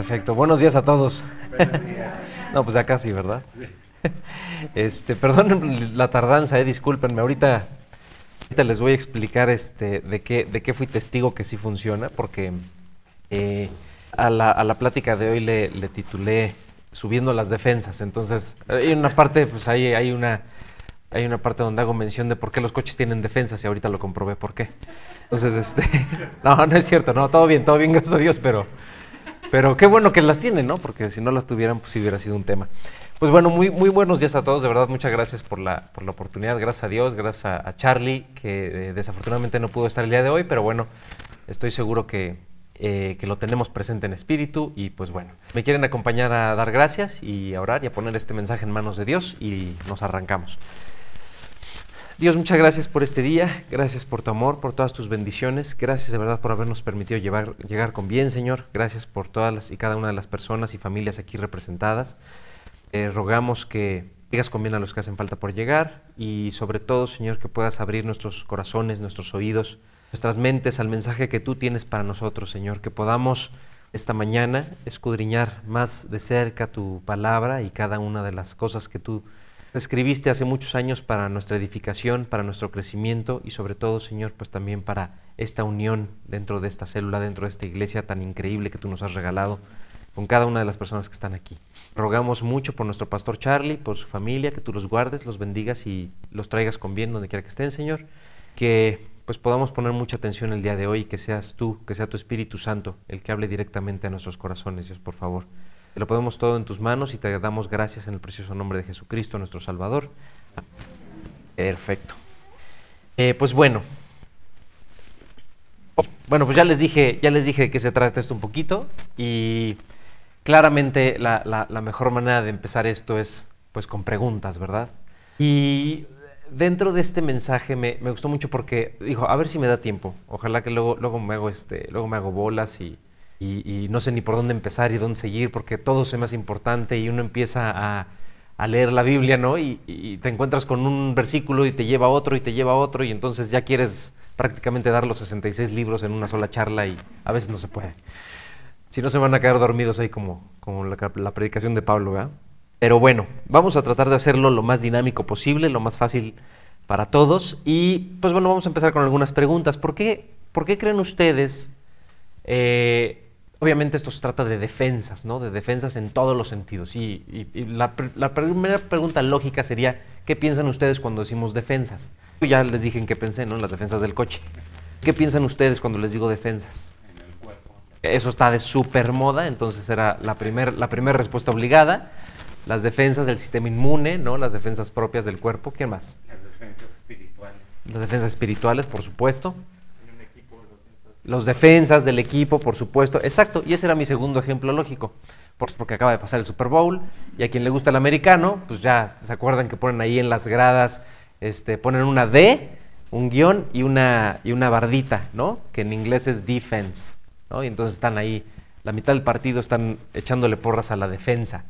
Perfecto. Buenos días a todos. no, pues acá sí, ¿verdad? Este, perdón la tardanza, eh, discúlpenme. Ahorita, ahorita les voy a explicar este, de, qué, de qué fui testigo que sí funciona, porque eh, a, la, a, la, plática de hoy le, le, titulé Subiendo las defensas. Entonces, hay una parte, pues ahí hay una, hay una parte donde hago mención de por qué los coches tienen defensas y ahorita lo comprobé por qué. Entonces, este, no, no es cierto, no, todo bien, todo bien, gracias a Dios, pero, pero qué bueno que las tienen, ¿no? Porque si no las tuvieran, pues sí hubiera sido un tema. Pues bueno, muy, muy buenos días a todos, de verdad, muchas gracias por la, por la oportunidad, gracias a Dios, gracias a, Charlie, que eh, desafortunadamente no pudo estar el día de hoy, pero bueno, estoy seguro que, eh, que lo tenemos presente en espíritu y pues bueno, me quieren acompañar a dar gracias y a orar y a poner este mensaje en manos de Dios y nos arrancamos. Dios, muchas gracias por este día, gracias por tu amor, por todas tus bendiciones, gracias de verdad por habernos permitido llegar con bien, Señor, gracias por todas las, y cada una de las personas y familias aquí representadas. Eh, rogamos que digas con bien a los que hacen falta por llegar y sobre todo, Señor, que puedas abrir nuestros corazones, nuestros oídos, nuestras mentes al mensaje que tú tienes para nosotros, Señor, que podamos esta mañana escudriñar más de cerca tu palabra y cada una de las cosas que tú escribiste hace muchos años para nuestra edificación, para nuestro crecimiento y sobre todo, Señor, pues también para esta unión dentro de esta célula, dentro de esta iglesia tan increíble que tú nos has regalado con cada una de las personas que están aquí. Rogamos mucho por nuestro pastor Charlie, por su familia, que tú los guardes, los bendigas y los traigas con bien donde quiera que estén, Señor. Que pues podamos poner mucha atención el día de hoy, que seas tú, que sea tu Espíritu Santo el que hable directamente a nuestros corazones, Dios, por favor. Lo ponemos todo en tus manos y te damos gracias en el precioso nombre de Jesucristo, nuestro Salvador. Perfecto. Eh, pues bueno. Bueno, pues ya les dije, ya les dije de qué se trata esto un poquito y claramente la, la, la mejor manera de empezar esto es pues con preguntas, ¿verdad? Y dentro de este mensaje me, me, gustó mucho porque dijo, a ver si me da tiempo. Ojalá que luego, luego me hago este, luego me hago bolas y, y, y, no sé ni por dónde empezar y dónde seguir, porque todo se me hace importante y uno empieza a, a leer la Biblia, ¿no? Y, y, te encuentras con un versículo y te lleva a otro y te lleva a otro y entonces ya quieres prácticamente dar los 66 libros en una sola charla y a veces no se puede. Si no se van a quedar dormidos ahí como, como la, la predicación de Pablo, ¿verdad? Pero bueno, vamos a tratar de hacerlo lo más dinámico posible, lo más fácil para todos. Y pues bueno, vamos a empezar con algunas preguntas. ¿Por qué, por qué creen ustedes eh, obviamente esto se trata de defensas, ¿no? De defensas en todos los sentidos. Y, y, y la, la, primera pregunta lógica sería, ¿qué piensan ustedes cuando decimos defensas? Yo ya les dije en qué pensé, ¿no? En las defensas del coche. ¿Qué piensan ustedes cuando les digo defensas? En el cuerpo. Eso está de súper moda, entonces era la primera la primer respuesta obligada. Las defensas del sistema inmune, ¿no? Las defensas propias del cuerpo. ¿Qué más? Las defensas espirituales. Las defensas espirituales, por supuesto los defensas del equipo, por supuesto. Exacto, y ese era mi segundo ejemplo lógico, porque acaba de pasar el Super Bowl y a quien le gusta el americano, pues ya se acuerdan que ponen ahí en las gradas, este, ponen una D, un guion y una, y una bardita, ¿no? Que en inglés es defense. Y entonces están ahí, la mitad del partido están echándole porras a la defensa.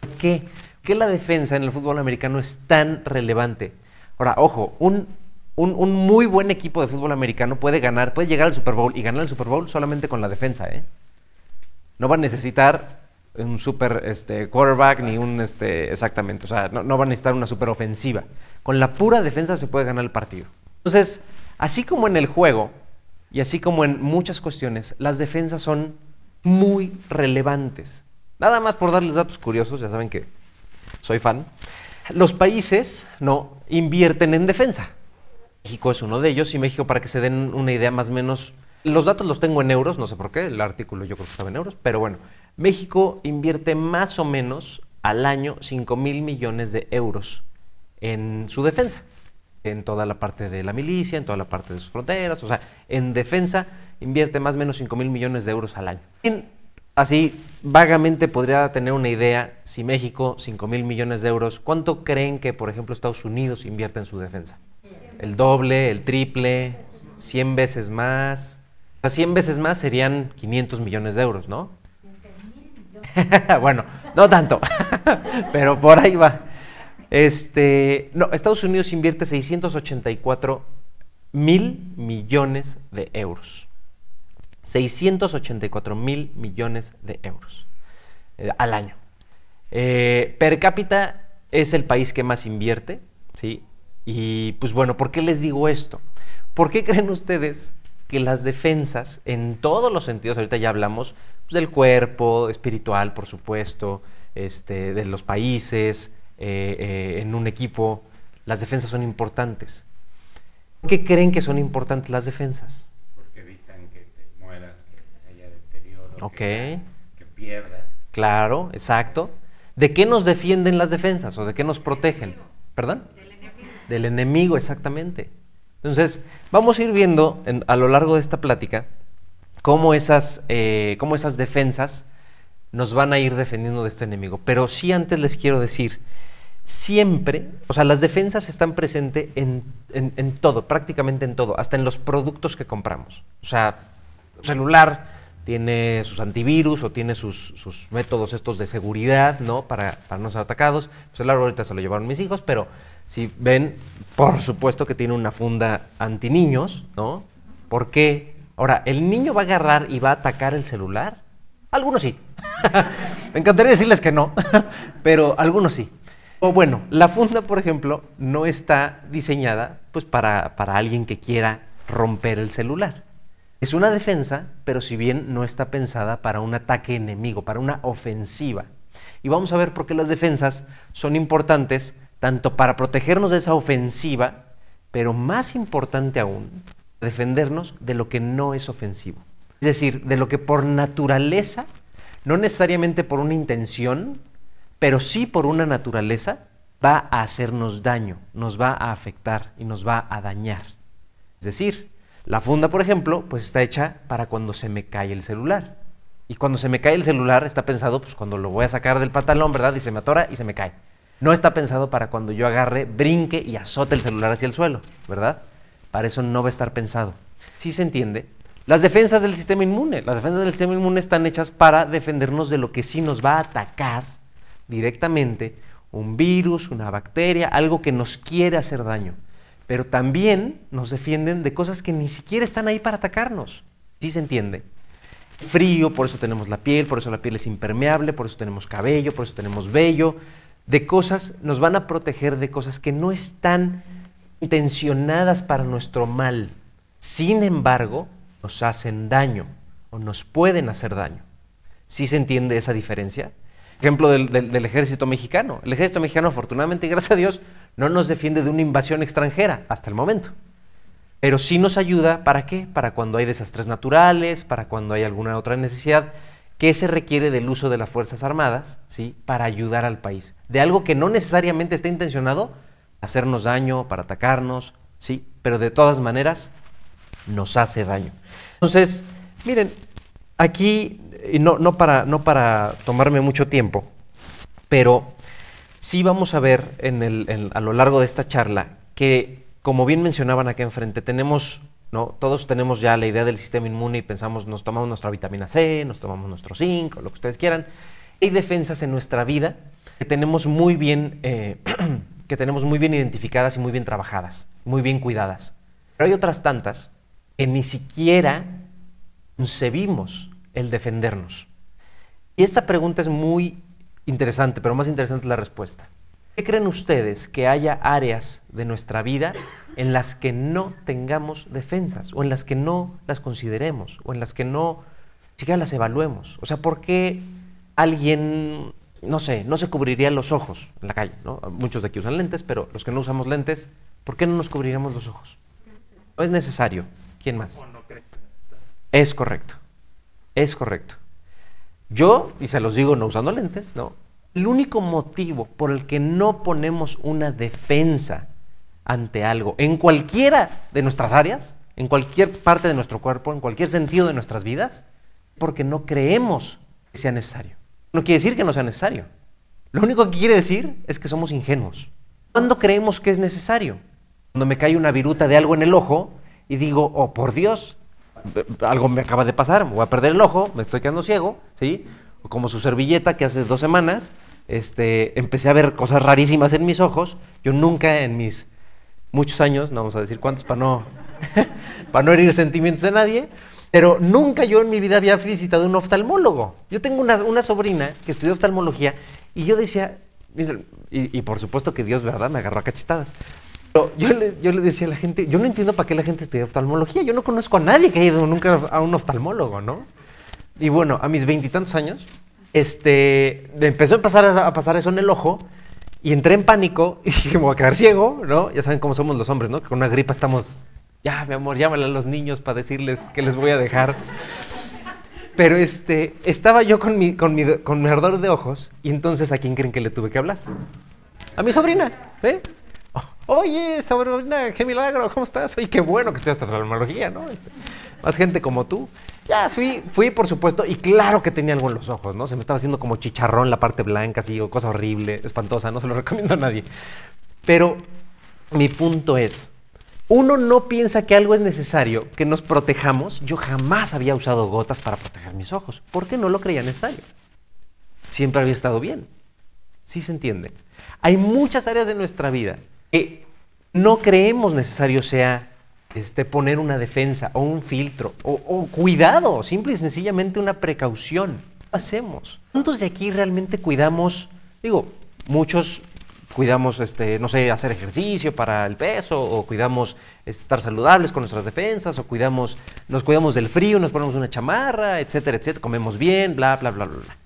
¿Por qué? ¿Por qué la defensa en el fútbol americano es tan relevante? Ahora, ojo, un un, un, muy buen equipo de fútbol americano puede ganar, puede llegar al Super Bowl y ganar el Super Bowl solamente con la defensa, ¿eh? No va a necesitar un super este, quarterback ni un este, exactamente, o sea, no, va a necesitar una super ofensiva. Con la pura defensa se puede ganar el partido. Entonces, así como en el juego y así como en muchas cuestiones, las defensas son muy relevantes. Nada más por darles datos curiosos, ya saben que soy fan. Los países no invierten en defensa. México es uno de ellos y México, para que se den una idea más o menos, los datos los tengo en euros, no sé por qué, el artículo yo creo que estaba en euros, pero bueno, México invierte más o menos al año 5 mil millones de euros en su defensa, en toda la parte de la milicia, en toda la parte de sus fronteras, o sea, en defensa invierte más o menos 5 mil millones de euros al año. Así, vagamente podría tener una idea, si México 5 mil millones de euros, ¿cuánto creen que, por ejemplo, Estados Unidos invierte en su defensa? El doble, el triple, 100 veces más. O sea, 100 veces más serían 500 millones de euros, ¿no? bueno, no tanto, pero por ahí va. Este, no, Estados Unidos invierte 684 mil millones de euros. 684 mil millones de euros eh, al año. Eh, per cápita es el país que más invierte, ¿sí? Y pues bueno, ¿por qué les digo esto? ¿Por qué creen ustedes que las defensas, en todos los sentidos, ahorita ya hablamos pues, del cuerpo, espiritual, por supuesto, este, de los países, eh, eh, en un equipo, las defensas son importantes. ¿Por qué creen que son importantes las defensas? Porque evitan que te mueras, que haya deterioro, Ok. que, que pierdas. Claro, exacto. ¿De qué nos defienden las defensas o de qué nos protegen? ¿Perdón? Del enemigo. Exactamente. Entonces, vamos a ir viendo en- a lo largo de esta plática cómo esas, eh, cómo esas defensas nos van a ir defendiendo de este enemigo. Pero sí antes les quiero decir, siempre, o sea, las defensas están presentes en, en- todo, prácticamente en todo, hasta en los productos que compramos. O sea, celular tiene sus antivirus o tiene sus, sus métodos estos de seguridad, ¿no? Para, para no ser atacados. El celular ahorita se lo llevaron mis hijos, pero si ven, por supuesto que tiene una funda anti niños, ¿no? ¿Por qué? Ahora, ¿el niño va a agarrar y va a atacar el celular? Algunos sí. Me encantaría decirles que no, pero algunos sí. O bueno, la funda, por ejemplo, no está diseñada pues, para, para alguien que quiera romper el celular. Es una defensa, pero si bien no está pensada para un ataque enemigo, para una ofensiva. Y vamos a ver por qué las defensas son importantes tanto para protegernos de esa ofensiva, pero más importante aún, defendernos de lo que no es ofensivo. Es decir, de lo que por naturaleza, no necesariamente por una intención, pero sí por una naturaleza, va a hacernos daño, nos va a afectar y nos va a dañar. Es decir, la funda, por ejemplo, pues está hecha para cuando se me cae el celular. Y cuando se me cae el celular está pensado pues cuando lo voy a sacar del pantalón, ¿verdad? Y se me atora y se me cae. No está pensado para cuando yo agarre, brinque y azote el celular hacia el suelo, ¿verdad? Para eso no va a estar pensado. ¿Sí se entiende? Las defensas del sistema inmune. Las defensas del sistema inmune están hechas para defendernos de lo que sí nos va a atacar directamente, un virus, una bacteria, algo que nos quiere hacer daño. Pero también nos defienden de cosas que ni siquiera están ahí para atacarnos. ¿Sí se entiende? Frío, por eso tenemos la piel, por eso la piel es impermeable, por eso tenemos cabello, por eso tenemos vello. De cosas, nos van a proteger de cosas que no están intencionadas para nuestro mal. Sin embargo, nos hacen daño o nos pueden hacer daño. ¿Sí se entiende esa diferencia? Ejemplo del, ejército mexicano. El ejército mexicano, afortunadamente y gracias a Dios, no nos defiende de una invasión extranjera hasta el momento. Pero sí nos ayuda, ¿para qué? Para cuando hay desastres naturales, para cuando hay alguna otra necesidad, que se requiere del uso de las Fuerzas Armadas, ¿sí? Para ayudar al país. De algo que no necesariamente está intencionado hacernos daño, para atacarnos, ¿sí? Pero de todas maneras nos hace daño. Entonces, miren, aquí, no, no, para, no para tomarme mucho tiempo, pero sí vamos a ver en el- a lo largo de esta charla que, como bien mencionaban acá enfrente, tenemos, ¿no? Todos tenemos ya la idea del sistema inmune y pensamos, nos tomamos nuestra vitamina C, nos tomamos nuestro zinc, lo que ustedes quieran. Hay defensas en nuestra vida que tenemos muy bien, eh, que tenemos muy bien identificadas y muy bien trabajadas, muy bien cuidadas. Pero hay otras tantas que ni siquiera concebimos el defendernos. Y esta pregunta es muy interesante, pero más interesante es la respuesta. ¿Qué creen ustedes que haya áreas de nuestra vida en las que no tengamos defensas o en las que no las consideremos o en las que no siquiera las evaluemos? O sea, ¿por qué alguien, no sé, no se cubriría los ojos en la calle? ¿no? Muchos de aquí usan lentes, pero los que no usamos lentes, ¿por qué no nos cubriríamos los ojos? No es necesario. ¿Quién más? ¿O no crees que Es correcto. Es correcto. Yo, y se los digo no usando lentes, ¿no? El único motivo por el que no ponemos una defensa ante algo, en cualquiera de nuestras áreas, en cualquier parte de nuestro cuerpo, en cualquier sentido de nuestras vidas, porque no creemos que sea necesario. No quiere decir que no sea necesario. Lo único que quiere decir es que somos ingenuos. ¿Cuándo creemos que es necesario? Cuando me cae una viruta de algo en el ojo y digo, oh por Dios, algo me acaba de pasar, me voy a perder el ojo, me estoy quedando ciego, ¿sí? Como su servilleta que hace dos semanas, este, empecé a ver cosas rarísimas en mis ojos. Yo nunca en mis muchos años, no vamos a decir cuántos para no, herir sentimientos de nadie, Pero nunca yo en mi vida había visitado un oftalmólogo. Yo tengo una, sobrina que estudió oftalmología y yo decía, y, por supuesto que Dios, ¿verdad? Me agarró a cachetadas. Pero yo yo le decía a la gente, yo no entiendo para qué la gente estudia oftalmología. Yo no conozco a nadie que haya ido nunca a un oftalmólogo, ¿no? Y bueno, a mis veintitantos años, este, empezó a pasar, a pasar eso en el ojo y entré en pánico y dije, me voy a quedar ciego, ¿no? Ya saben cómo somos los hombres, ¿no? Que con una gripa estamos, ya, mi amor, llámale a los niños para decirles que les voy a dejar. Pero este, estaba yo con mi, con, mi, con mi ardor de ojos y entonces ¿a quién creen que le tuve que hablar? A mi sobrina, ¿eh? Oye, sobrina, qué milagro, ¿cómo estás? Oye, qué bueno que estudias oftalmología, ¿no? Este, más gente como tú. Ya fui, fui, por supuesto, y claro que tenía algo en los ojos, ¿no? Se me estaba haciendo como chicharrón la parte blanca, así, o cosa horrible, espantosa, no se lo recomiendo a nadie. Pero mi punto es, uno no piensa que algo es necesario, que nos protejamos. Yo jamás había usado gotas para proteger mis ojos, porque no lo creía necesario. Siempre había estado bien. ¿Sí se entiende? Hay muchas áreas de nuestra vida que no creemos necesario sea este, poner una defensa o un filtro o, o cuidado, simple y sencillamente una precaución. ¿Qué hacemos? ¿Cuántos de aquí realmente cuidamos? Digo, muchos cuidamos, este, no sé, hacer ejercicio para el peso, o cuidamos este, estar saludables con nuestras defensas, o cuidamos, nos cuidamos del frío, nos ponemos una chamarra, etcétera, etcétera, comemos bien, bla, bla, bla, bla, bla.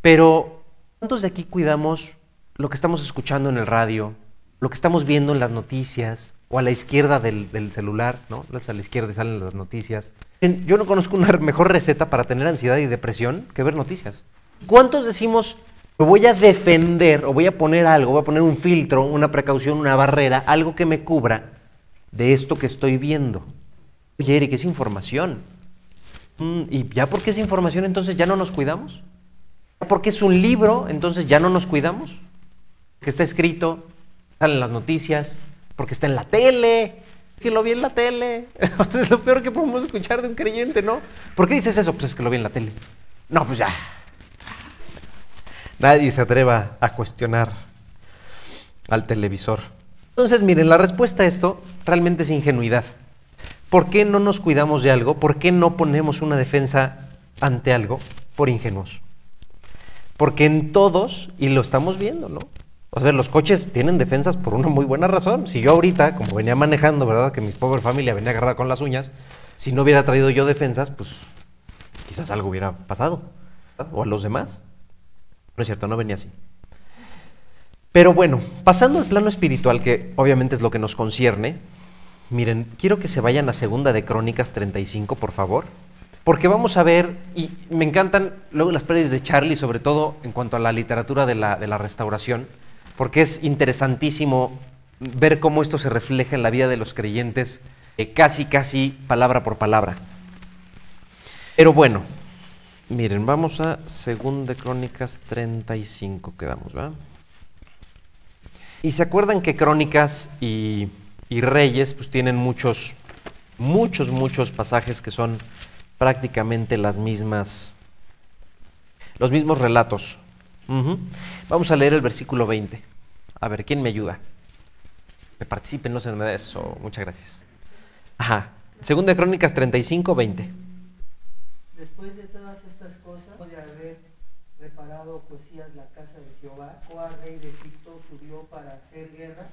Pero, ¿cuántos de aquí cuidamos lo que estamos escuchando en el radio, lo que estamos viendo en las noticias, o a la izquierda del, celular, ¿no? A la izquierda salen las noticias. Yo no conozco una mejor receta para tener ansiedad y depresión que ver noticias. ¿Cuántos decimos, me voy a defender o voy a poner algo, voy a poner un filtro, una precaución, una barrera, algo que me cubra de esto que estoy viendo? Oye, Eric, es información. Mm, ¿Y ya porque es información entonces ya no nos cuidamos? ¿Ya porque es un libro entonces ya no nos cuidamos? Que está escrito, salen las noticias, porque está en la tele, que lo vi en la tele. es lo peor que podemos escuchar de un creyente, ¿no? ¿Por qué dices eso? Pues es que lo vi en la tele. No, pues ya. Nadie se atreva a cuestionar al televisor. Entonces, miren, la respuesta a esto realmente es ingenuidad. ¿Por qué no nos cuidamos de algo? ¿Por qué no ponemos una defensa ante algo? Por ingenuos. Porque en todos, y lo estamos viendo, ¿no? O sea, los coches tienen defensas por una muy buena razón. Si yo ahorita, como venía manejando, ¿verdad? Que mi pobre familia venía agarrada con las uñas, si no hubiera traído yo defensas, pues quizás algo hubiera pasado. ¿verdad? O a los demás. No es cierto, no venía así. Pero bueno, pasando al plano espiritual, que obviamente es lo que nos concierne, miren, quiero que se vayan a Segunda de Crónicas 35, por favor. Porque vamos a ver, y me encantan luego las prédicas de Charlie, sobre todo en cuanto a la literatura de la, de la restauración, porque es interesantísimo ver cómo esto se refleja en la vida de los creyentes, eh, casi, casi palabra por palabra. Pero bueno, miren, vamos a Segunda de Crónicas 35, quedamos, ¿verdad? Y se acuerdan que Crónicas y, y Reyes pues tienen muchos, muchos, muchos pasajes que son prácticamente las mismas, los mismos relatos. Ujú. Vamos a leer el versículo 20. A ver, ¿quién me ayuda? Que participen, no se me da eso. Muchas gracias. Ajá. Segunda de Crónicas 35, 20. Después de todas estas cosas, de haber reparado Josías la casa de Jehová, Joa, rey de Egipto, subió para hacer guerra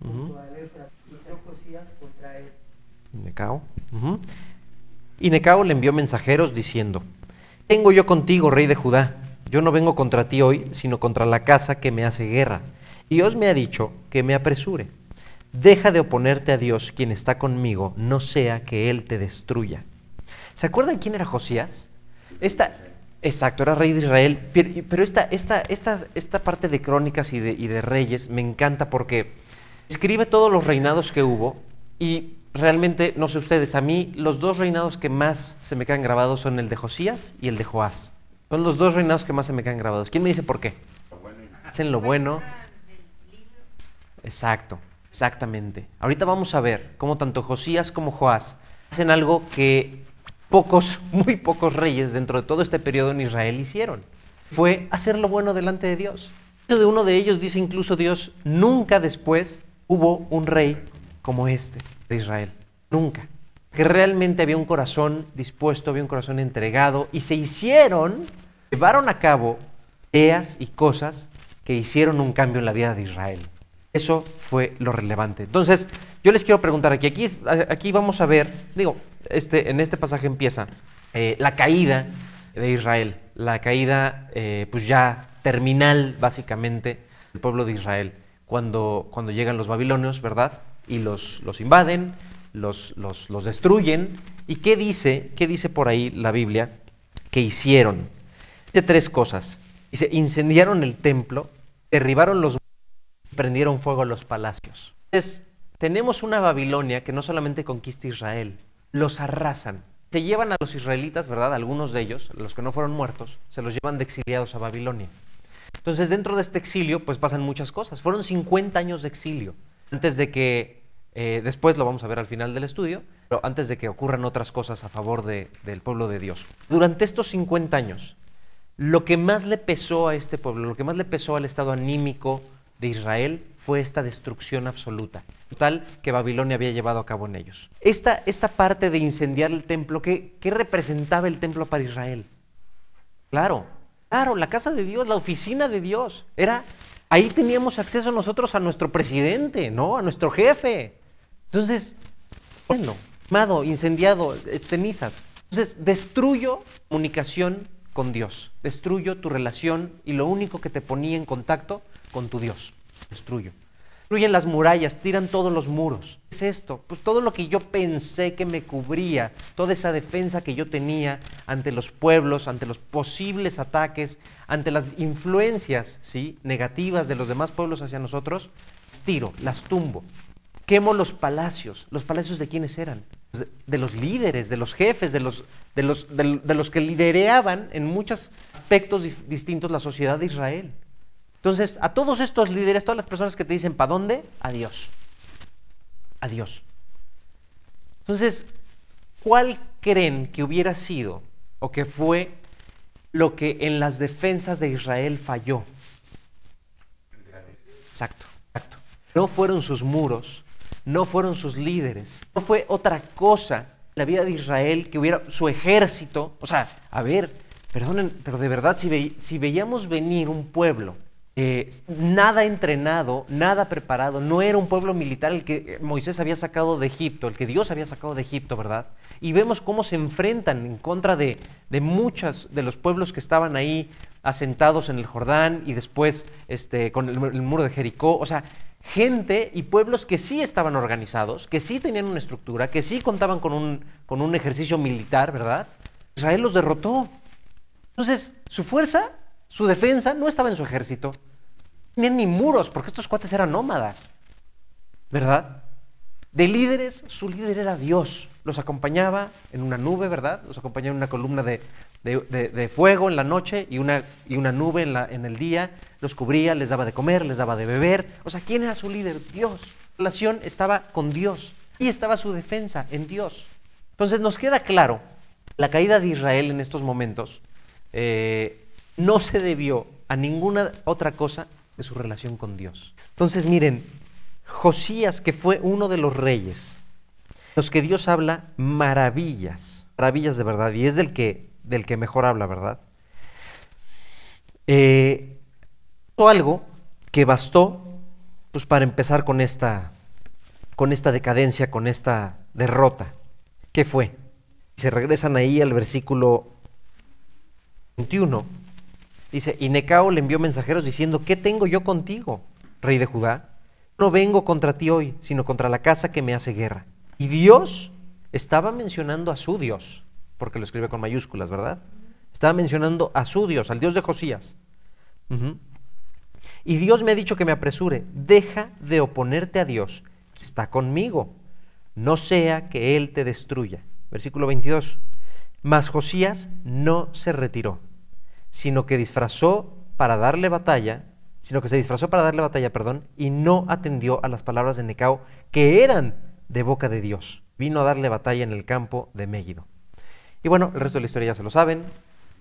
Ujú. al Éufrates, y Josías contra él. Necao. Ujú. Y Necao le envió mensajeros diciendo, Tengo yo contigo, rey de Judá. Yo no vengo contra ti hoy, sino contra la casa que me hace guerra. Y Dios me ha dicho que me apresure. Deja de oponerte a Dios, quien está conmigo, no sea que Él te destruya. ¿Se acuerdan quién era Josías? Esta, exacto, era rey de Israel. Pero pero esta, esta, esta, esta parte de crónicas y de, y de reyes me encanta porque escribe todos los reinados que hubo y realmente, no sé ustedes, a mí los dos reinados que más se me quedan grabados son el de Josías y el de Joás. Son los dos reinados que más se me quedan grabados. ¿Quién me dice por qué? Hacen lo bueno. Exacto, exactamente. Ahorita vamos a ver cómo tanto Josías como Joás hacen algo que pocos, muy pocos reyes dentro de todo este periodo en Israel hicieron. Fue hacer lo bueno delante de Dios. De uno de ellos dice incluso Dios, nunca después hubo un rey como este de Israel. Nunca. que realmente había un corazón dispuesto, había un corazón entregado y se hicieron, llevaron a cabo ideas y cosas que hicieron un cambio en la vida de Israel. Eso fue lo relevante. Entonces, yo les quiero preguntar aquí, aquí, aquí vamos a ver, digo, este, en este pasaje empieza eh, la caída de Israel, la caída eh, pues ya terminal básicamente del pueblo de Israel, cuando, cuando llegan los babilonios, ¿verdad? Y los, los invaden, los, los, los destruyen. ¿Y qué dice, qué dice por ahí la Biblia que hicieron? Dice tres cosas. Dice, incendiaron el templo, derribaron los y prendieron fuego a los palacios. Entonces, tenemos una Babilonia que no solamente conquista Israel, los arrasan. Se llevan a los israelitas, ¿verdad? Algunos de ellos, los que no fueron muertos, se los llevan de exiliados a Babilonia. Entonces, dentro de este exilio, pues pasan muchas cosas. Fueron 50 años de exilio, antes de que, eh, después lo vamos a ver al final del estudio, pero antes de que ocurran otras cosas a favor de, del pueblo de Dios. Durante estos 50 años, lo que más le pesó a este pueblo, lo que más le pesó al estado anímico de Israel fue esta destrucción absoluta, total que Babilonia había llevado a cabo en ellos. Esta, esta parte de incendiar el templo, ¿qué, ¿qué representaba el templo para Israel? Claro, claro, la casa de Dios, la oficina de Dios. Era, ahí teníamos acceso nosotros a nuestro presidente, ¿no? A nuestro jefe. Entonces, bueno, quemado, incendiado, eh, cenizas. Entonces, destruyo comunicación con Dios, destruyo tu relación y lo único que te ponía en contacto con tu Dios. Destruyo. Destruyen las murallas, tiran todos los muros. ¿Qué es esto? Pues todo lo que yo pensé que me cubría, toda esa defensa que yo tenía ante los pueblos, ante los posibles ataques, ante las influencias ¿sí? negativas de los demás pueblos hacia nosotros, las tiro, las tumbo. Quemo los palacios. ¿Los palacios de quiénes eran? De los líderes, de los jefes, de los, de los, de, los que lideraban en muchos aspectos distintos la sociedad de Israel. Entonces, a todos estos líderes, todas las personas que te dicen, ¿para dónde? Adiós. Adiós. Entonces, ¿cuál creen que hubiera sido o que fue lo que en las defensas de Israel falló? Exacto, exacto. No fueron sus muros, no fueron sus líderes, no fue otra cosa la vida de Israel que hubiera su ejército. O sea, a ver, perdonen, pero de verdad, si, si veíamos venir un pueblo eh, nada entrenado, nada preparado, no era un pueblo militar el que Moisés había sacado de Egipto, el que Dios había sacado de Egipto, ¿verdad? Y vemos cómo se enfrentan en contra de, de muchos de los pueblos que estaban ahí asentados en el Jordán y después este, con el, el muro de Jericó, o sea, gente y pueblos que sí estaban organizados, que sí tenían una estructura, que sí contaban con un, con un ejercicio militar, ¿verdad? Israel los derrotó. Entonces, su fuerza su defensa no estaba en su ejército. No tenían ni muros, porque estos cuates eran nómadas. ¿Verdad? De líderes, su líder era Dios. Los acompañaba en una nube, ¿verdad? Los acompañaba en una columna de, de, fuego en la noche y una, y una nube en, la, en el día. Los cubría, les daba de comer, les daba de beber. O sea, ¿quién era su líder? Dios. La relación estaba con Dios. Y estaba su defensa en Dios. Entonces nos queda claro, la caída de Israel en estos momentos eh, no se debió a ninguna otra cosa de su relación con Dios. Entonces miren, Josías, que fue uno de los reyes, los que Dios habla maravillas, maravillas de verdad, y es del que, del que mejor habla, ¿verdad? Eh, algo que bastó pues, para empezar con esta, con esta decadencia, con esta derrota. ¿Qué fue? Se regresan ahí al versículo 21 Dice, y Necao le envió mensajeros diciendo, ¿qué tengo yo contigo, rey de Judá? No vengo contra ti hoy, sino contra la casa que me hace guerra. Y Dios estaba mencionando a su Dios, porque lo escribe con mayúsculas, ¿verdad? Estaba mencionando a su Dios, al Dios de Josías. Y Dios me ha dicho que me apresure, deja de oponerte a Dios, que está conmigo, no sea que Él te destruya. Versículo 22. Mas Josías no se retiró sino que disfrazó para darle batalla, sino que se disfrazó para darle batalla, perdón, y no atendió a las palabras de Necao, que eran de boca de Dios. Vino a darle batalla en el campo de Megiddo. Y bueno, el resto de la historia ya se lo saben,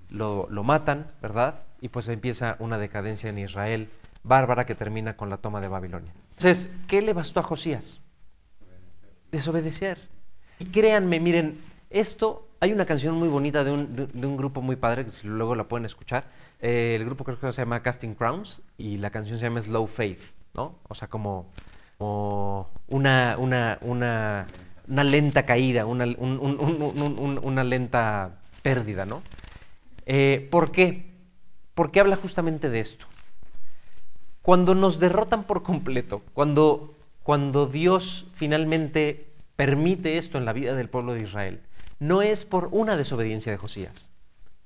lo, lo matan, ¿verdad? Y pues empieza una decadencia en Israel bárbara que termina con la toma de Babilonia. Entonces, ¿qué le bastó a Josías? Desobedecer. Y créanme, miren, esto, hay una canción muy bonita de un, de- un grupo muy padre, que luego la pueden escuchar. Eh, el grupo creo que se llama Casting Crowns y la canción se llama Slow Faith, ¿no? O sea, como, como una, una, una, una lenta caída, una, un- un- un- un- un- una lenta pérdida, ¿no? Eh, ¿Por qué? Porque habla justamente de esto. Cuando nos derrotan por completo, cuando, cuando Dios finalmente permite esto en la vida del pueblo de Israel, no es por una desobediencia de Josías.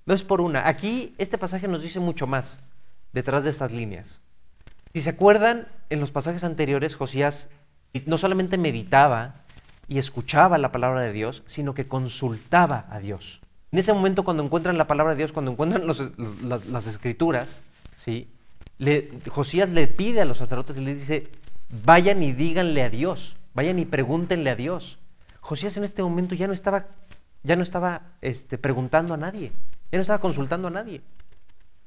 No es por una. Aquí este pasaje nos dice mucho más detrás de estas líneas. Si se acuerdan, en los pasajes anteriores Josías no solamente meditaba y escuchaba la palabra de Dios, sino que consultaba a Dios. En ese momento, cuando encuentran la palabra de Dios, cuando encuentran las, escrituras, ¿sí? Josías le pide a los sacerdotes y les dice, vayan y díganle a Dios, vayan y pregúntenle a Dios. Josías en este momento ya no estaba, ya no estaba este, preguntando a nadie, ya no estaba consultando a nadie.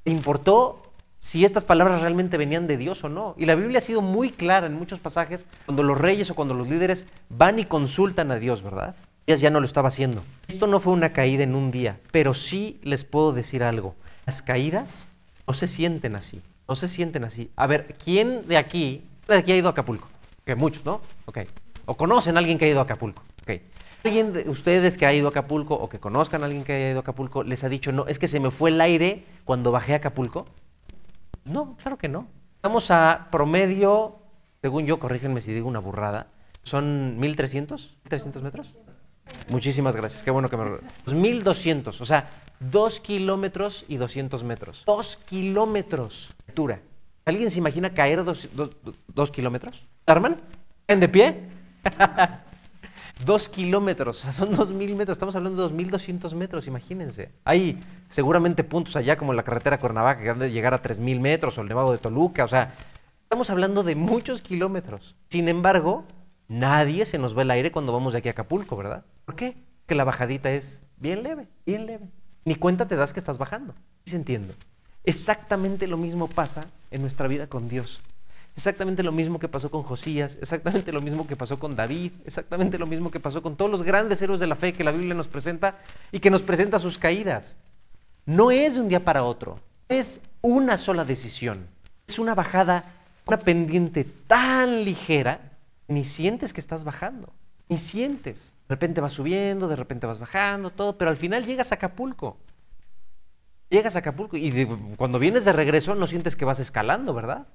Importó si estas palabras realmente venían de Dios o no. Y la Biblia ha sido muy clara en muchos pasajes cuando los reyes o cuando los líderes van y consultan a Dios, ¿verdad? Ellas ya no lo estaba haciendo. Esto no fue una caída en un día, pero sí les puedo decir algo. Las caídas no se sienten así, no se sienten así. A ver, ¿quién de aquí, de aquí ha ido a Acapulco? Que muchos, ¿no? Ok. O conocen a alguien que ha ido a Acapulco. Ok. ¿Alguien de ustedes que ha ido a Acapulco o que conozcan a alguien que haya ido a Acapulco les ha dicho, no, es que se me fue el aire cuando bajé a Acapulco? No, claro que no. Estamos a promedio, según yo, corrígenme si digo una burrada, ¿son 1300? ¿1300 metros? Muchísimas gracias, qué bueno que me... lo- 1200, o sea, 2 kilómetros y 200 metros. 2 kilómetros de altura. ¿Alguien se imagina caer 2 kilómetros? ¿Arman? ¿En de pie? Dos kilómetros, o son dos mil metros, estamos hablando de dos mil doscientos metros, imagínense. Hay seguramente puntos allá como la carretera Cuernavaca que han de llegar a tres mil metros o el Nevado de Toluca, o sea, estamos hablando de muchos kilómetros. Sin embargo, nadie se nos va el aire cuando vamos de aquí a Acapulco, ¿verdad? ¿Por qué? Que la bajadita es bien leve, bien leve. Ni cuenta te das que estás bajando. ¿Sí se entiende? Exactamente lo mismo pasa en nuestra vida con Dios. Exactamente lo mismo que pasó con Josías, exactamente lo mismo que pasó con David, exactamente lo mismo que pasó con todos los grandes héroes de la fe que la Biblia nos presenta y que nos presenta sus caídas. No es de un día para otro, es una sola decisión. Es una bajada, una pendiente tan ligera, ni sientes que estás bajando, ni sientes. De repente vas subiendo, de repente vas bajando, todo, pero al final llegas a Acapulco. Llegas a Acapulco y de- cuando vienes de regreso no sientes que vas escalando, ¿verdad?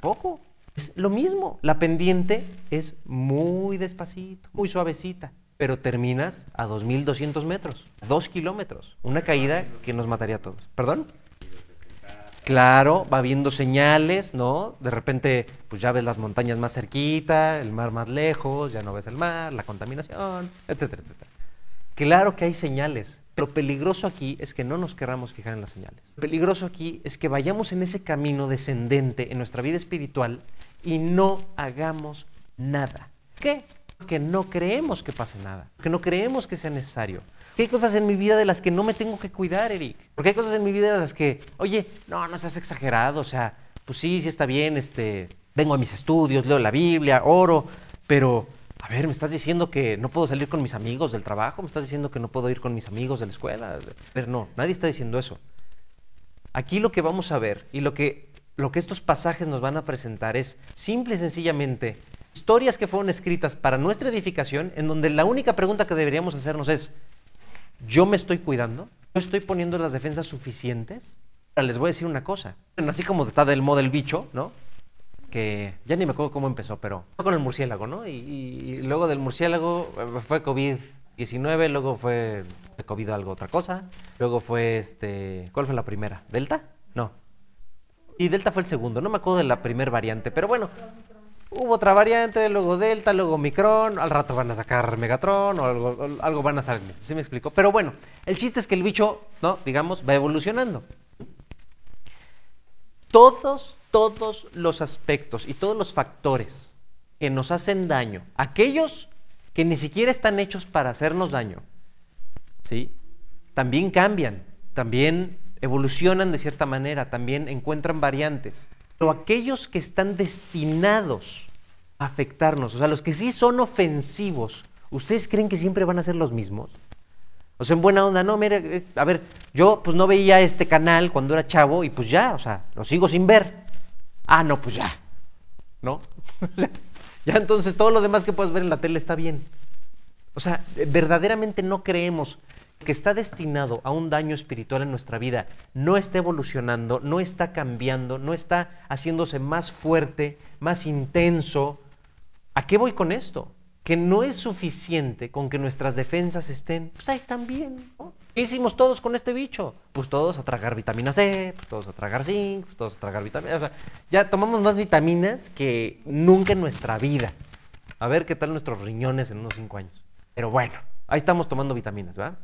Poco. Es lo mismo. La pendiente es muy despacito, muy suavecita, pero terminas a 2.200 metros, 2 kilómetros. Una caída que nos mataría a todos. ¿Perdón? Claro, va viendo señales, ¿no? De repente, pues ya ves las montañas más cerquita, el mar más lejos, ya no ves el mar, la contaminación, etcétera, etcétera. Claro que hay señales, pero peligroso aquí es que no nos querramos fijar en las señales. Peligroso aquí es que vayamos en ese camino descendente en nuestra vida espiritual y no hagamos nada. ¿Qué? Porque no creemos que pase nada, porque no creemos que sea necesario. Porque hay cosas en mi vida de las que no me tengo que cuidar, Eric. Porque hay cosas en mi vida de las que, oye, no, no seas exagerado, o sea, pues sí, sí está bien, este, vengo a mis estudios, leo la Biblia, oro, pero a ver, me estás diciendo que no puedo salir con mis amigos del trabajo, me estás diciendo que no puedo ir con mis amigos de la escuela. Pero no, nadie está diciendo eso. Aquí lo que vamos a ver y lo que, lo que estos pasajes nos van a presentar es simple y sencillamente historias que fueron escritas para nuestra edificación, en donde la única pregunta que deberíamos hacernos es, ¿yo me estoy cuidando? ¿Yo estoy poniendo las defensas suficientes? Ahora, les voy a decir una cosa, así como está del modo del bicho, ¿no? que ya ni me acuerdo cómo empezó, pero fue con el murciélago, ¿no? Y, y- y luego del murciélago eh, fue COVID-19, luego fue COVID algo otra cosa, luego fue este, ¿cuál fue la primera? ¿Delta? No. Y Delta fue el segundo, no me acuerdo de la primera variante, pero bueno, hubo otra variante, luego Delta, luego Micron, al rato van a sacar Megatron o algo, algo van a salir, ¿sí me explico? Pero bueno, el chiste es que el bicho, ¿no? Digamos, va evolucionando todos, todos los aspectos y todos los factores que nos hacen daño, aquellos que ni siquiera están hechos para hacernos daño, ¿sí? También cambian, también evolucionan de cierta manera, también encuentran variantes. Pero aquellos que están destinados a afectarnos, o sea, los que sí son ofensivos, ¿ustedes creen que siempre van a ser los mismos? O sea, en buena onda, no, mire, eh, a ver, yo pues no veía este canal cuando era chavo y pues ya, o sea, lo sigo sin ver. Ah, no, pues ya, ¿no? ya entonces todo lo demás que puedes ver en la tele está bien. O sea, verdaderamente no creemos que está destinado a un daño espiritual en nuestra vida, no está evolucionando, no está cambiando, no está haciéndose más fuerte, más intenso. ¿A qué voy con esto? Que no es suficiente con que nuestras defensas estén, pues ahí están bien. ¿Qué hicimos todos con este bicho? Pues todos a tragar vitamina C, pues todos a tragar zinc, pues todos a tragar vitamina. O sea, ya tomamos más vitaminas que nunca en nuestra vida. A ver qué tal nuestros riñones en unos cinco años. Pero bueno, ahí estamos tomando vitaminas, ¿verdad?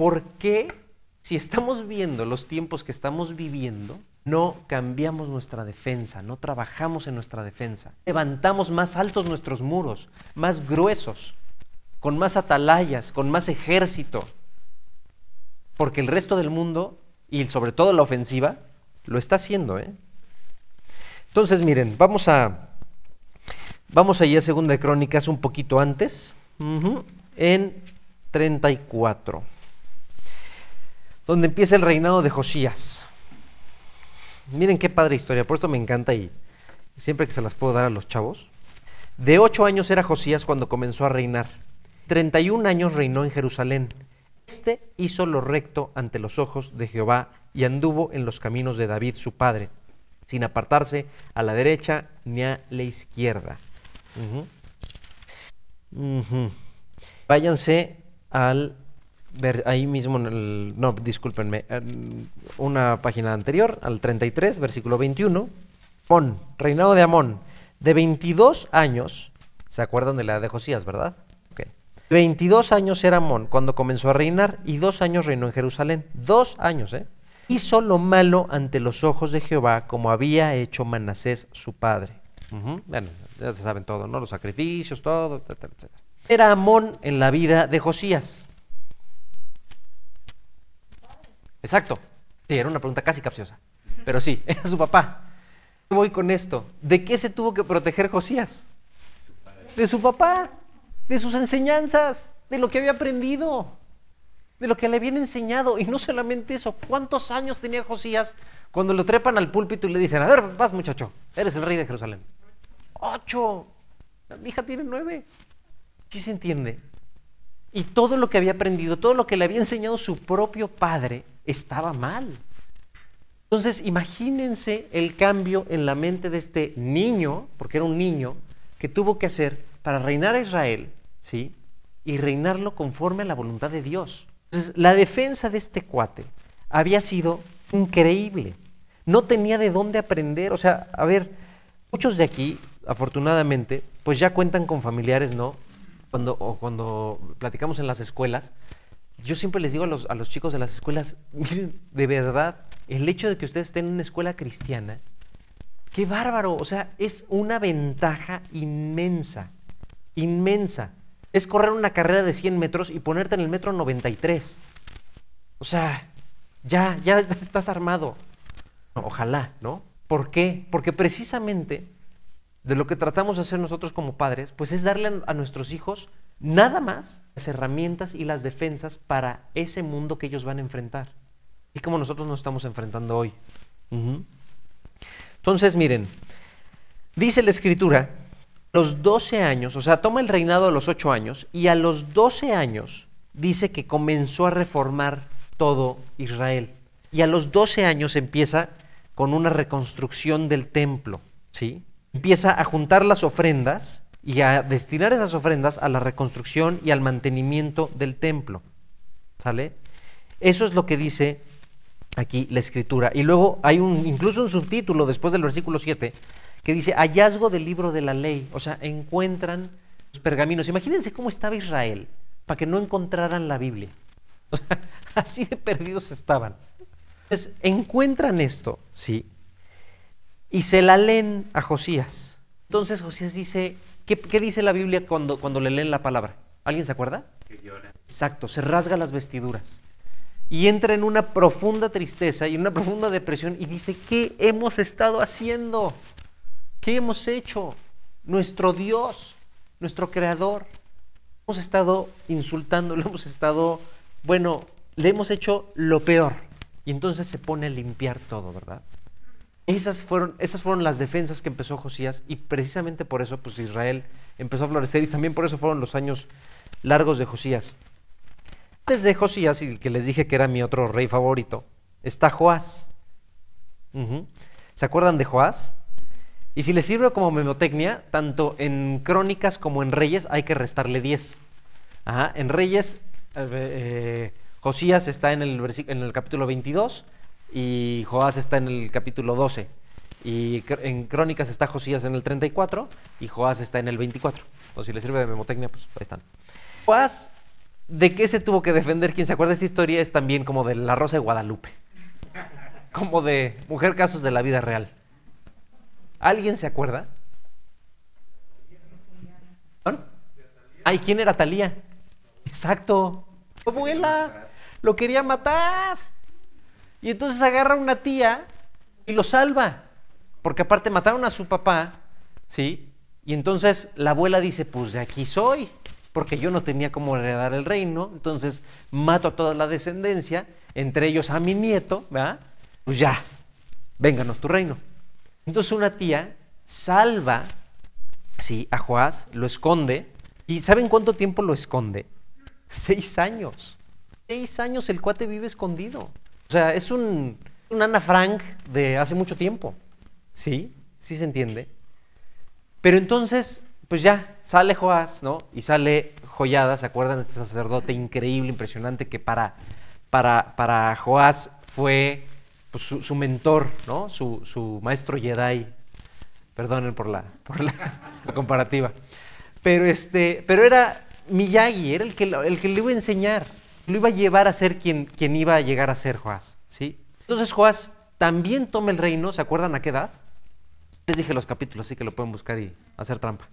¿Por qué, si estamos viendo los tiempos que estamos viviendo, no cambiamos nuestra defensa, no trabajamos en nuestra defensa? Levantamos más altos nuestros muros, más gruesos, con más atalayas, con más ejército. Porque el resto del mundo, y sobre todo la ofensiva, lo está haciendo. ¿eh? Entonces, miren, vamos a, vamos allá a Segunda de Crónicas un poquito antes, en 34 donde empieza el reinado de Josías. Miren qué padre historia, por esto me encanta y siempre que se las puedo dar a los chavos. De ocho años era Josías cuando comenzó a reinar. 31 años reinó en Jerusalén. Este hizo lo recto ante los ojos de Jehová y anduvo en los caminos de David su padre, sin apartarse a la derecha ni a la izquierda. Váyanse al ver ahí mismo, en el, no, discúlpenme, una página anterior, al 33, versículo 21. Amón, reinado de Amón, de 22 años, ¿se acuerdan de la de Josías, verdad? Okay. 22 años era Amón cuando comenzó a reinar y dos años reinó en Jerusalén. Dos años, ¿eh? Hizo lo malo ante los ojos de Jehová como había hecho Manasés su padre. Bueno, ya se saben todo, ¿no? Los sacrificios, todo, etcétera, etcétera. Era Amón en la vida de Josías. Exacto. Sí, era una pregunta casi capciosa. Pero sí, era su papá. Voy con esto. ¿De qué se tuvo que proteger Josías? De su papá, de sus enseñanzas, de lo que había aprendido, de lo que le habían enseñado. Y no solamente eso, ¿cuántos años tenía Josías cuando lo trepan al púlpito y le dicen, a ver, vas muchacho, eres el rey de Jerusalén? Ocho. Mi hija tiene nueve. ¿Sí se entiende? Y todo lo que había aprendido, todo lo que le había enseñado su propio padre, estaba mal. Entonces, imagínense el cambio en la mente de este niño, porque era un niño, que tuvo que hacer para reinar a Israel, ¿sí? Y reinarlo conforme a la voluntad de Dios. Entonces, la defensa de este cuate había sido increíble. No tenía de dónde aprender. O sea, a ver, muchos de aquí, afortunadamente, pues ya cuentan con familiares, ¿no? Cuando, cuando platicamos en las escuelas, yo siempre les digo a los, a los chicos de las escuelas, miren, de verdad, el hecho de que ustedes estén en una escuela cristiana, qué bárbaro, o sea, es una ventaja inmensa, inmensa. Es correr una carrera de 100 metros y ponerte en el metro 93. O sea, ya, ya estás armado. Ojalá, ¿no? ¿Por qué? Porque precisamente de lo que tratamos de hacer nosotros como padres, pues es darle a nuestros hijos nada más las herramientas y las defensas para ese mundo que ellos van a enfrentar. Y como nosotros nos estamos enfrentando hoy. Entonces, miren, dice la escritura, los 12 años, o sea, toma el reinado a los 8 años, y a los 12 años dice que comenzó a reformar todo Israel. Y a los 12 años empieza con una reconstrucción del templo, ¿sí? Empieza a juntar las ofrendas y a destinar esas ofrendas a la reconstrucción y al mantenimiento del templo. ¿Sale? Eso es lo que dice aquí la escritura. Y luego hay un, incluso un subtítulo después del versículo 7 que dice hallazgo del libro de la ley. O sea, encuentran los pergaminos. Imagínense cómo estaba Israel para que no encontraran la Biblia. así de perdidos estaban. Entonces, encuentran esto, ¿sí? Y se la leen a Josías. Entonces Josías dice, ¿Qué, dice la Biblia cuando, cuando le leen la palabra? ¿Alguien se acuerda? Que llora. Exacto, se rasga las vestiduras y entra en una profunda tristeza y en una profunda depresión y dice, ¿qué hemos estado haciendo? ¿Qué hemos hecho? Nuestro Dios, nuestro Creador, hemos estado insultando, lo hemos estado, bueno, le hemos hecho lo peor. Y entonces se pone a limpiar todo, ¿verdad? Esas fueron, esas fueron las defensas que empezó Josías y precisamente por eso pues Israel empezó a florecer y también por eso fueron los años largos de Josías. Antes de Josías, y que les dije que era mi otro rey favorito, está Joás. ¿Se acuerdan de Joás? Y si les sirve como memotecnia, tanto en crónicas como en reyes hay que restarle 10. Ajá, En reyes, eh, eh, Josías está en el, en el capítulo 22 y Joás está en el capítulo 12. Y en crónicas está Josías en el 34 y Joás está en el 24. O si les sirve de memotecnia, pues ahí están. Joás, ¿de qué se tuvo que defender? Quien se acuerda de esta historia es también como de la Rosa de Guadalupe. Como de mujer casos de la vida real. ¿Alguien se acuerda? ¿Perdón? Ay, ¿quién era Talía? Exacto. Abuela lo quería matar. Y entonces agarra a una tía y lo salva. Porque aparte mataron a su papá, ¿sí? Y entonces la abuela dice, pues de aquí soy, porque yo no tenía cómo heredar el reino, entonces mato a toda la descendencia, entre ellos a mi nieto, ¿verdad? Pues ya, vénganos tu reino. Entonces una tía salva, sí, a Joás, lo esconde, y ¿saben cuánto tiempo lo esconde? Seis años. Seis años el cuate vive escondido. O sea, es un, un Ana Frank de hace mucho tiempo. ¿Sí? ¿Sí se entiende? Pero entonces, pues ya, sale Joás, ¿no? Y sale Joyada, ¿se acuerdan de este sacerdote increíble, impresionante, que para, para, para Joás fue pues, su, su mentor, ¿no? Su, su maestro Jedi. Perdonen por la, por la, la comparativa. Pero, este, pero era Miyagi, era el que, el que le iba a enseñar, lo iba a llevar a ser quien, quien iba a llegar a ser Joás, ¿sí? Entonces Joás también toma el reino, ¿se acuerdan a qué edad? Les dije los capítulos, así que lo pueden buscar y hacer trampa.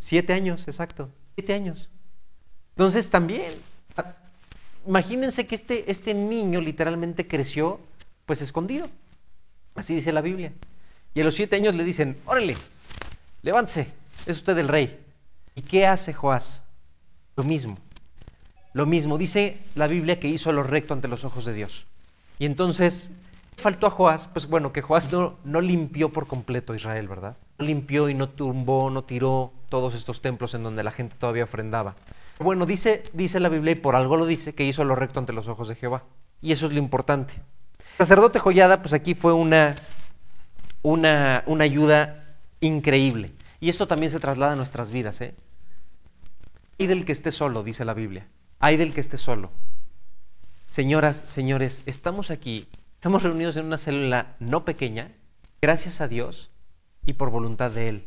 Siete años, exacto. Siete años. Entonces también, a- imagínense que este, este niño literalmente creció pues escondido. Así dice la Biblia. Y a los siete años le dicen, órale, levántese, es usted el rey. ¿Y qué hace Joás? Lo mismo. Lo mismo, dice la Biblia que hizo lo recto ante los ojos de Dios. Y entonces faltó a Joás, pues bueno, que Joás no, limpió por completo Israel, ¿verdad? No limpió y no tumbó, no tiró todos estos templos en donde la gente todavía ofrendaba. Bueno, dice, dice la Biblia, y por algo lo dice, que hizo lo recto ante los ojos de Jehová. Y eso es lo importante. El sacerdote Joyada, pues aquí fue una, una, una ayuda increíble. Y esto también se traslada a nuestras vidas, ¿eh? Hay del que esté solo, dice la Biblia. Hay del que esté solo. Señoras, señores, estamos aquí, estamos reunidos en una célula no pequeña, gracias a Dios y por voluntad de Él.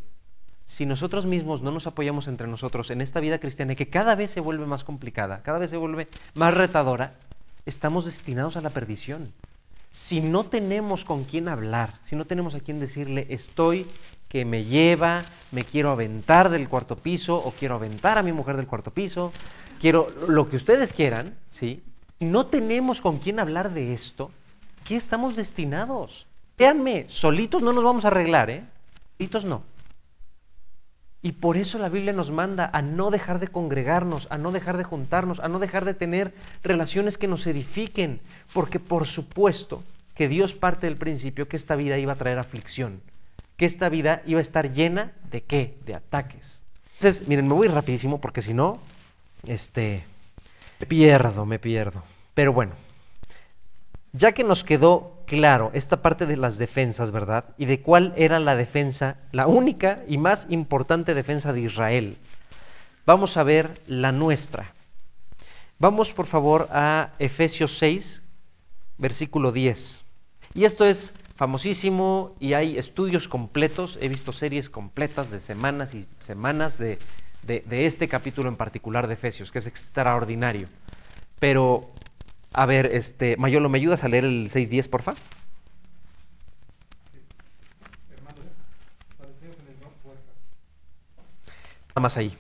Si nosotros mismos no nos apoyamos entre nosotros en esta vida cristiana que cada vez se vuelve más complicada, cada vez se vuelve más retadora, estamos destinados a la perdición. Si no tenemos con quién hablar, si no tenemos a quién decirle, estoy que me lleva, me quiero aventar del cuarto piso o quiero aventar a mi mujer del cuarto piso, quiero lo que ustedes quieran, ¿sí? No tenemos con quién hablar de esto, ¿qué estamos destinados? Créanme, solitos no nos vamos a arreglar, ¿eh? Solitos no. Y por eso la Biblia nos manda a no dejar de congregarnos, a no dejar de juntarnos, a no dejar de tener relaciones que nos edifiquen, porque por supuesto que Dios parte del principio que esta vida iba a traer aflicción, que esta vida iba a estar llena de qué? De ataques. Entonces, miren, me voy rapidísimo porque si no, este, me pierdo, me pierdo. Pero bueno, ya que nos quedó claro esta parte de las defensas, ¿verdad? Y de cuál era la defensa, la única y más importante defensa de Israel, vamos a ver la nuestra. Vamos por favor a Efesios 6, versículo 10. Y esto es famosísimo y hay estudios completos, he visto series completas de semanas y semanas de, de, este capítulo en particular de Efesios, que es extraordinario. Pero a ver, este, Mayolo, ¿me ayudas a leer el 6.10, porfa? Nada más ahí.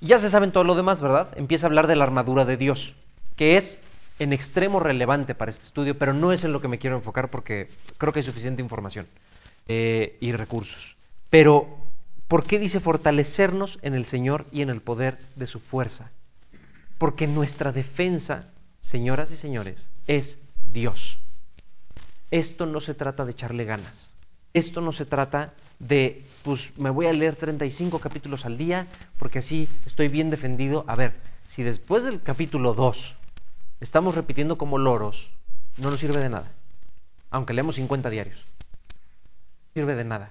Ya se saben todo lo demás, ¿verdad? Empieza a hablar de la armadura de Dios, que es en extremo relevante para este estudio, pero no es en lo que me quiero enfocar porque creo que hay suficiente información eh, y recursos. Pero, ¿Por qué dice fortalecernos en el Señor y en el poder de su fuerza? Porque nuestra defensa, señoras y señores, es Dios. Esto no se trata de echarle ganas. Esto no se trata de, pues me voy a leer 35 capítulos al día porque así estoy bien defendido. A ver, si después del capítulo 2 estamos repitiendo como loros, no nos sirve de nada. Aunque leemos 50 diarios. No sirve de nada.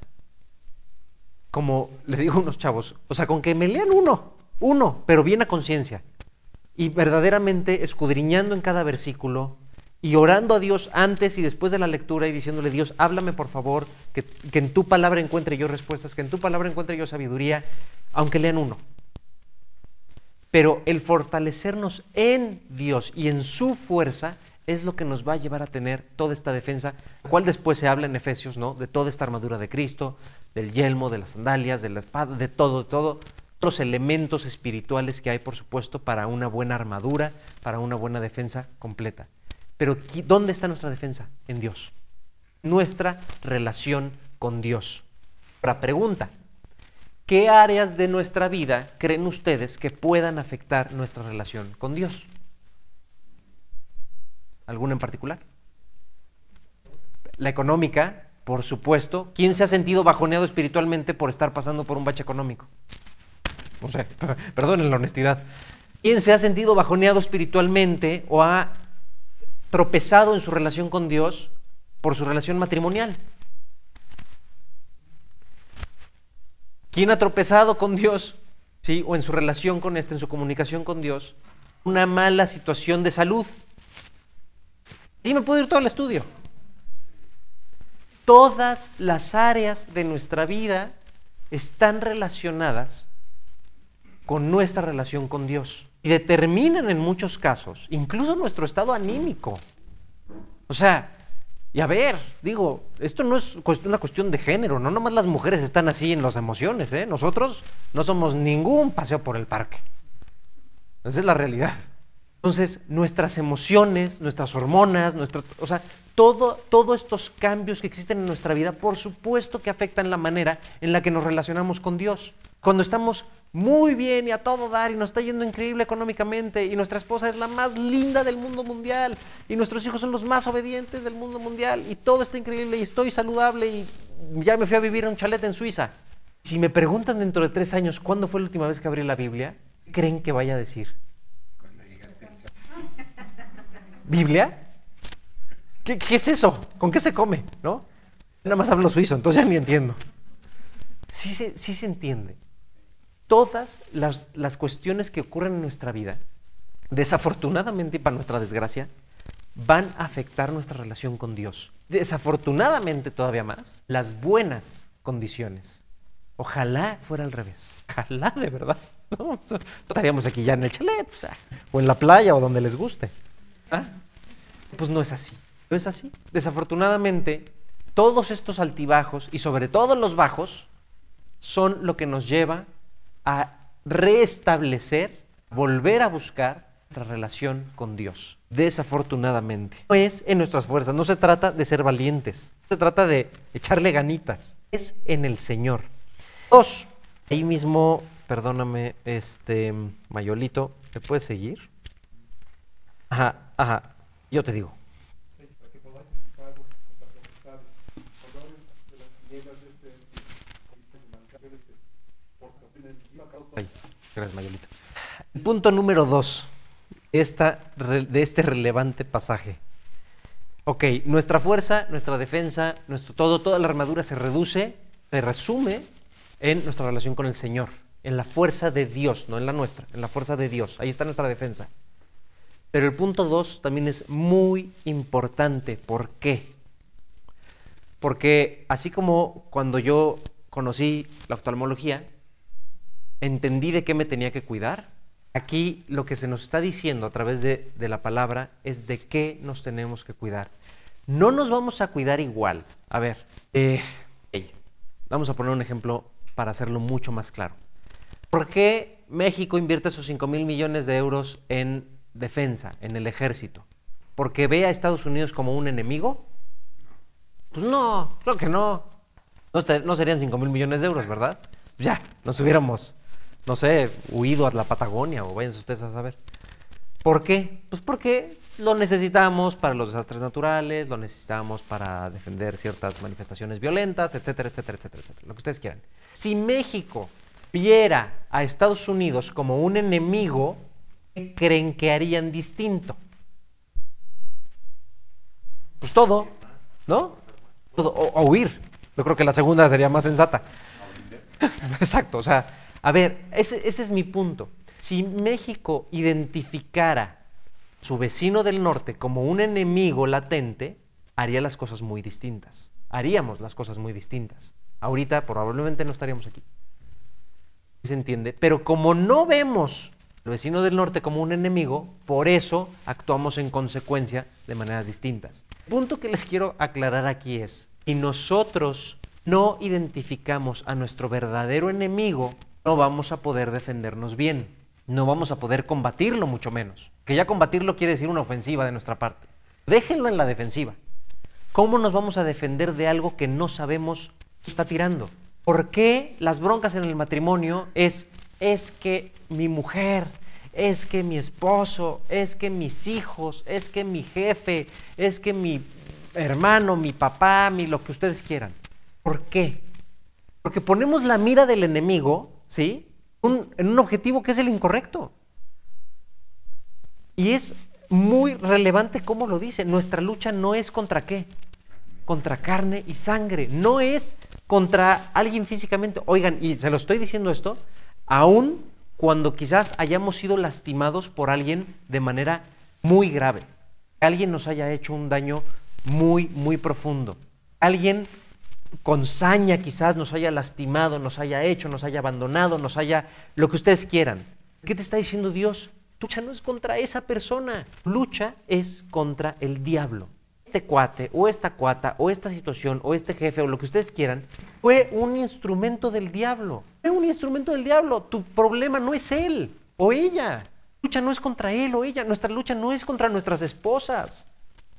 Como le digo a unos chavos, o sea, con que me lean uno, uno, pero bien a conciencia. Y verdaderamente escudriñando en cada versículo y orando a Dios antes y después de la lectura y diciéndole, Dios, háblame por favor, que, que en tu palabra encuentre yo respuestas, que en tu palabra encuentre yo sabiduría, aunque lean uno. Pero el fortalecernos en Dios y en su fuerza es lo que nos va a llevar a tener toda esta defensa, cual después se habla en Efesios, ¿no? De toda esta armadura de Cristo, del yelmo, de las sandalias, de la espada, de todo, de todo, los elementos espirituales que hay, por supuesto, para una buena armadura, para una buena defensa completa. Pero ¿dónde está nuestra defensa? En Dios. Nuestra relación con Dios. Para pregunta, ¿qué áreas de nuestra vida creen ustedes que puedan afectar nuestra relación con Dios? ¿Alguna en particular? La económica, por supuesto. ¿Quién se ha sentido bajoneado espiritualmente por estar pasando por un bache económico? No sé, perdonen la honestidad. ¿Quién se ha sentido bajoneado espiritualmente o ha tropezado en su relación con Dios por su relación matrimonial? ¿Quién ha tropezado con Dios, sí, o en su relación con este, en su comunicación con Dios, una mala situación de salud? Sí, me puedo ir todo el estudio. Todas las áreas de nuestra vida están relacionadas con nuestra relación con Dios y determinan en muchos casos incluso nuestro estado anímico. O sea, y a ver, digo, esto no es una cuestión de género, no nomás las mujeres están así en las emociones, ¿eh? nosotros no somos ningún paseo por el parque. Esa es la realidad. Entonces, nuestras emociones, nuestras hormonas, nuestro, o sea, todo, todos estos cambios que existen en nuestra vida, por supuesto que afectan la manera en la que nos relacionamos con Dios. Cuando estamos muy bien y a todo dar y nos está yendo increíble económicamente y nuestra esposa es la más linda del mundo mundial y nuestros hijos son los más obedientes del mundo mundial y todo está increíble y estoy saludable y ya me fui a vivir a un chalet en Suiza. Si me preguntan dentro de tres años cuándo fue la última vez que abrí la Biblia, ¿creen que vaya a decir? ¿Biblia? ¿Qué, es eso? ¿Con qué se come? ¿No? Nada más hablo suizo, entonces ya ni entiendo. Sí se, sí se entiende. Todas las, las cuestiones que ocurren en nuestra vida, desafortunadamente y para nuestra desgracia, van a afectar nuestra relación con Dios. Desafortunadamente todavía más, las buenas condiciones. Ojalá fuera al revés. Ojalá de verdad. No, estaríamos aquí ya en el chalet, o en la playa o donde les guste. ¿Ah? Pues no es así. No es así. Desafortunadamente, todos estos altibajos y sobre todo los bajos son lo que nos lleva a restablecer, volver a buscar nuestra relación con Dios. Desafortunadamente. No es en nuestras fuerzas, no se trata de ser valientes, se trata de echarle ganitas. Es en el Señor. Dos, ahí mismo, perdóname, este, Mayolito, ¿me puedes seguir? Ajá, ajá, yo te digo. Gracias, Mayolito. El punto número dos esta, de este relevante pasaje. Ok, nuestra fuerza, nuestra defensa, nuestro todo, toda la armadura se reduce, se resume en nuestra relación con el Señor, en la fuerza de Dios, no en la nuestra, en la fuerza de Dios. Ahí está nuestra defensa. Pero el punto 2 también es muy importante. ¿Por qué? Porque así como cuando yo conocí la oftalmología, entendí de qué me tenía que cuidar, aquí lo que se nos está diciendo a través de, la palabra es de qué nos tenemos que cuidar. No nos vamos a cuidar igual. A ver, eh, vamos a poner un ejemplo para hacerlo mucho más claro. ¿Por qué México invierte sus 5 mil millones de euros en defensa, en el ejército, porque ve a Estados Unidos como un enemigo? Pues no, creo que no. No, serían 5 mil millones de euros, ¿verdad? ya, nos hubiéramos, no sé, huido a la Patagonia o váyanse ustedes a saber. ¿Por qué? Pues porque lo necesitamos para los desastres naturales, lo necesitamos para defender ciertas manifestaciones violentas, etcétera, etcétera, etcétera, etcétera, lo que ustedes quieran. Si México viera a Estados Unidos como un enemigo, ¿qué creen que harían distinto? Pues todo, ¿no? Todo, o, o huir. Yo creo que la segunda sería más sensata. Exacto, o sea, a ver, ese, es mi punto. Si México identificara su vecino del norte como un enemigo latente, haría las cosas muy distintas. Haríamos las cosas muy distintas. Ahorita probablemente no estaríamos aquí. ¿Se entiende? Pero como no vemos al vecino del norte como un enemigo, por eso actuamos en consecuencia de maneras distintas. El punto que les quiero aclarar aquí es, si nosotros no identificamos a nuestro verdadero enemigo, no vamos a poder defendernos bien, no vamos a poder combatirlo mucho menos. Que ya combatirlo quiere decir una ofensiva de nuestra parte. Déjenlo en la defensiva. ¿Cómo nos vamos a defender de algo que no sabemos que está tirando? ¿Por qué las broncas en el matrimonio es es que mi mujer, es que mi esposo, es que mis hijos, es que mi jefe, es que mi hermano, mi papá, mi lo que ustedes quieran? ¿Por qué? Porque ponemos la mira del enemigo, ¿sí? En un objetivo que es el incorrecto. Y es muy relevante cómo lo dice. Nuestra lucha no es contra qué? Contra carne y sangre. No es contra alguien físicamente. Oigan, y se lo estoy diciendo esto, aún cuando quizás hayamos sido lastimados por alguien de manera muy grave. Alguien nos haya hecho un daño muy, muy profundo. Alguien con saña quizás nos haya lastimado, nos haya hecho, nos haya abandonado, nos haya lo que ustedes quieran. ¿Qué te está diciendo Dios? Lucha no es contra esa persona, lucha es contra el diablo. Este cuate o esta cuata o esta situación o este jefe o lo que ustedes quieran fue un instrumento del diablo. Fue un instrumento del diablo. Tu problema no es él o ella. Lucha no es contra él o ella. Nuestra lucha no es contra nuestras esposas.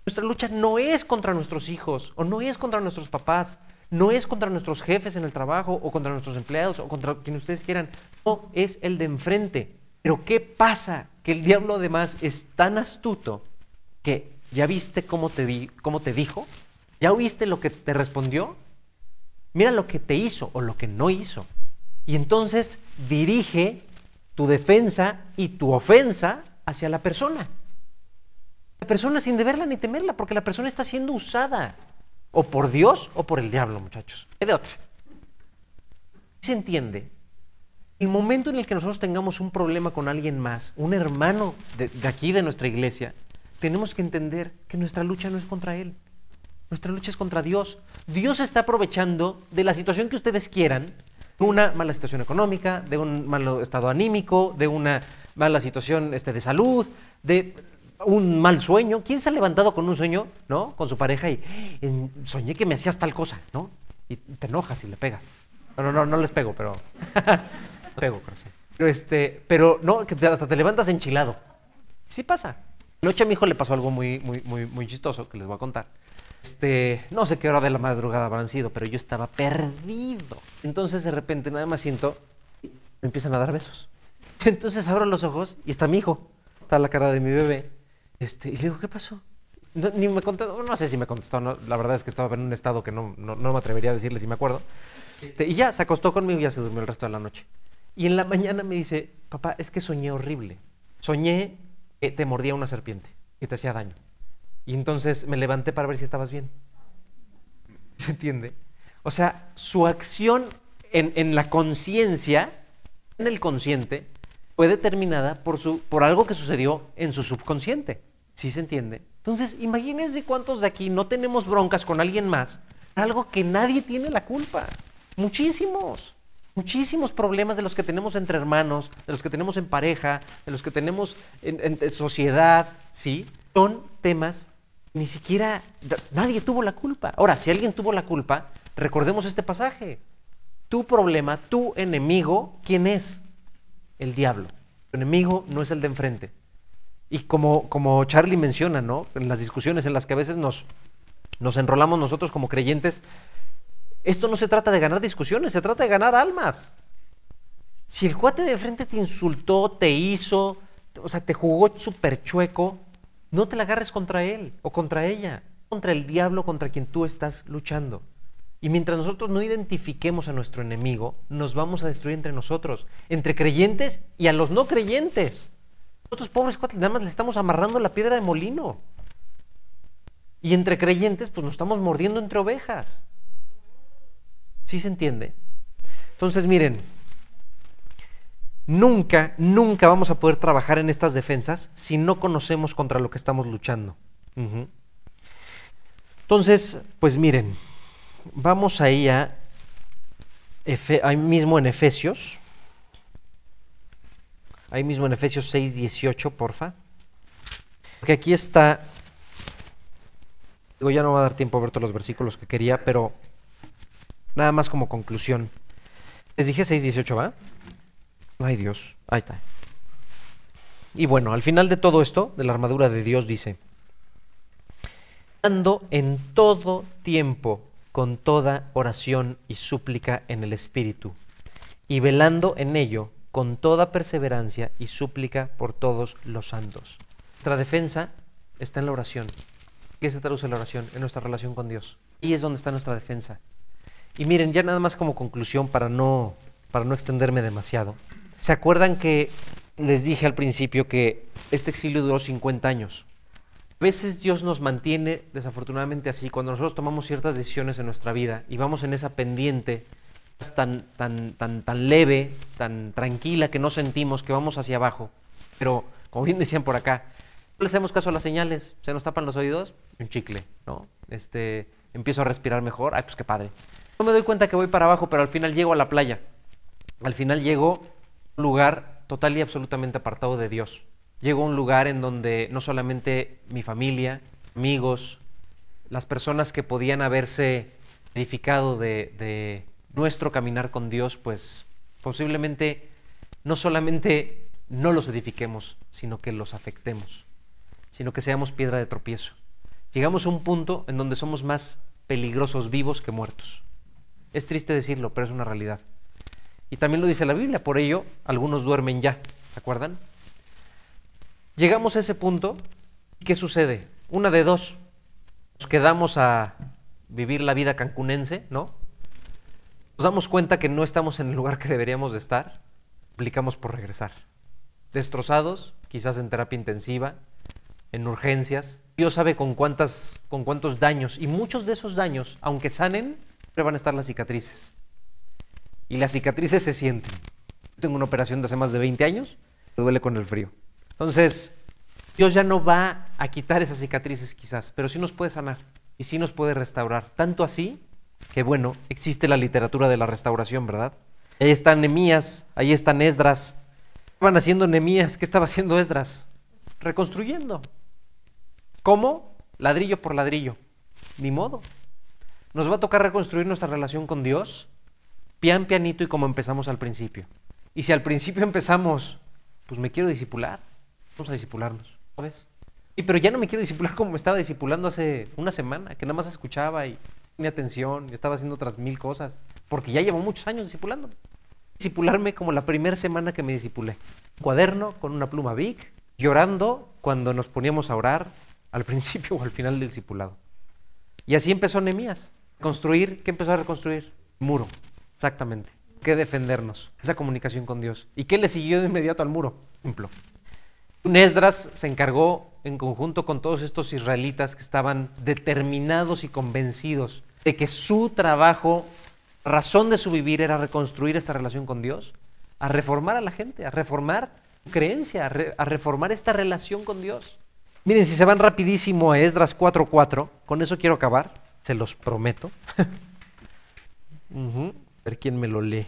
Nuestra lucha no es contra nuestros hijos o no es contra nuestros papás, no es contra nuestros jefes en el trabajo o contra nuestros empleados o contra quien ustedes quieran. No, es el de enfrente. Pero ¿qué pasa? Que el diablo además es tan astuto que ya viste cómo te, cómo te dijo, ya oíste lo que te respondió, mira lo que te hizo o lo que no hizo. Y entonces dirige tu defensa y tu ofensa hacia la persona. La persona sin deberla ni temerla, porque la persona está siendo usada o por Dios o por el diablo, muchachos. Es de otra. ¿Se entiende? El momento en el que nosotros tengamos un problema con alguien más, un hermano de, aquí de nuestra iglesia, tenemos que entender que nuestra lucha no es contra él. Nuestra lucha es contra Dios. Dios está aprovechando de la situación que ustedes quieran, una mala situación económica, de un malo estado anímico, de una mala situación este, de salud, de un mal sueño. ¿Quién se ha levantado con un sueño, no? Con su pareja y "Eh, soñé que me hacías tal cosa, ¿no? Y te enojas y le pegas. No, no, no, no les pego, pero pego, corazón. Pero este, pero no, que hasta te levantas enchilado. Sí pasa. Anoche a mi hijo le pasó algo muy, muy, muy, muy chistoso que les voy a contar. Este, no sé qué hora de la madrugada habrán sido, pero yo estaba perdido. Entonces de repente nada más siento, me empiezan a dar besos. Entonces abro los ojos y está mi hijo, está la cara de mi bebé. Este, y le digo, ¿qué pasó? No, ni me contestó, no sé si me contestó, no, la verdad es que estaba en un estado que no, no, no me atrevería a decirle si me acuerdo. Este, y ya se acostó conmigo y ya se durmió el resto de la noche. Y en la mañana me dice, papá, es que soñé horrible. Soñé que te mordía una serpiente y te hacía daño. Y entonces me levanté para ver si estabas bien. ¿Se entiende? O sea, su acción en, en la conciencia, en el consciente, fue determinada por, su, por algo que sucedió en su subconsciente. ¿Sí se entiende? Entonces, imagínense cuántos de aquí no tenemos broncas con alguien más, algo que nadie tiene la culpa. Muchísimos. Muchísimos problemas de los que tenemos entre hermanos, de los que tenemos en pareja, de los que tenemos en, sociedad, ¿sí? Son temas que ni siquiera nadie tuvo la culpa. Ahora, si alguien tuvo la culpa, recordemos este pasaje. Tu problema, tu enemigo, ¿quién es? El diablo. Tu enemigo no es el de enfrente. Y como, como Charlie menciona, ¿no? En las discusiones en las que a veces nos, nos enrolamos nosotros como creyentes, esto no se trata de ganar discusiones, se trata de ganar almas. Si el cuate de frente te insultó, te hizo, o sea, te jugó súper chueco, no te la agarres contra él o contra ella, contra el diablo contra quien tú estás luchando. Y mientras nosotros no identifiquemos a nuestro enemigo, nos vamos a destruir entre nosotros, entre creyentes y a los no creyentes. Nosotros pobres cuates nada más le estamos amarrando la piedra de molino. Y entre creyentes, pues nos estamos mordiendo entre ovejas. ¿Sí se entiende? Entonces, miren, nunca, nunca vamos a poder trabajar en estas defensas si no conocemos contra lo que estamos luchando. Entonces, pues miren, vamos ahí a, Efe- ahí mismo en Efesios, ahí mismo en Efesios 6, 18, porfa. Porque aquí está, digo, ya no va a dar tiempo a ver todos los versículos que quería, pero nada más como conclusión. Les dije 6, 18, ¿va? Ay Dios, ahí está. Y bueno, al final de todo esto, de la armadura de Dios, dice, dando en todo tiempo con toda oración y súplica en el Espíritu, y velando en ello con toda perseverancia y súplica por todos los santos. Nuestra defensa está en la oración. ¿Qué se traduce la oración? En nuestra relación con Dios. Y es donde está nuestra defensa. Y miren, ya nada más como conclusión para no, para no extenderme demasiado. ¿Se acuerdan que les dije al principio que este exilio duró 50 años? A veces Dios nos mantiene desafortunadamente así cuando nosotros tomamos ciertas decisiones en nuestra vida y vamos en esa pendiente tan, tan, tan, tan leve, tan tranquila que no sentimos que vamos hacia abajo. Pero, como bien decían por acá, no le hacemos caso a las señales, se nos tapan los oídos, un chicle, ¿no? Este, empiezo a respirar mejor, ay, pues qué padre. No me doy cuenta que voy para abajo, pero al final llego a la playa. Al final llego a un lugar total y absolutamente apartado de Dios. Llego a un lugar en donde no solamente mi familia, amigos, las personas que podían haberse edificado de nuestro caminar con Dios, pues posiblemente no solamente no los edifiquemos, sino que los afectemos, sino que seamos piedra de tropiezo. Llegamos a un punto en donde somos más peligrosos vivos que muertos. Es triste decirlo, pero es una realidad. Y también lo dice la Biblia, por ello algunos duermen ya, ¿se acuerdan? Llegamos a ese punto, ¿y ¿qué sucede? Una de dos, nos quedamos a vivir la vida cancunense, ¿no? Nos damos cuenta que no estamos en el lugar que deberíamos de estar, aplicamos por regresar. Destrozados, quizás en terapia intensiva, en urgencias. Dios sabe con, cuántas, con cuántos daños, y muchos de esos daños, aunque sanen, siempre van a estar las cicatrices. Y las cicatrices se sienten. Tengo una operación de hace más de 20 años, me duele con el frío. Entonces, Dios ya no va a quitar esas cicatrices quizás, pero sí nos puede sanar y sí nos puede restaurar. Tanto así que, bueno, existe la literatura de la restauración, ¿verdad? Ahí están Nemías, ahí están Esdras. ¿Qué van haciendo Nemías? ¿Qué estaba haciendo Esdras? Reconstruyendo. ¿Cómo? Ladrillo por ladrillo. Ni modo. Nos va a tocar reconstruir nuestra relación con Dios, pian pianito y como empezamos al principio. Y si al principio empezamos, pues me quiero disipular, vamos a disipularnos, ¿sabes? Y pero ya no me quiero disipular como me estaba disipulando hace una semana, que nada más escuchaba y mi atención, y estaba haciendo otras mil cosas, porque ya llevo muchos años disipulándome. Disipularme como la primera semana que me disipulé. Cuaderno con una pluma Bic, llorando cuando nos poníamos a orar al principio o al final del discipulado. Y así empezó Nehemías. Construir, ¿qué empezó a reconstruir? Muro, exactamente. ¿Qué defendernos? Esa comunicación con Dios. ¿Y qué le siguió de inmediato al muro? Ejemplo. Un Esdras se encargó en conjunto con todos estos israelitas que estaban determinados y convencidos de que su trabajo, razón de su vivir era reconstruir esta relación con Dios, a reformar a la gente, a reformar su creencia, a, re- a reformar esta relación con Dios. Miren, si se van rapidísimo a Esdras 4.4, con eso quiero acabar, se los prometo. A ver quién me lo lee.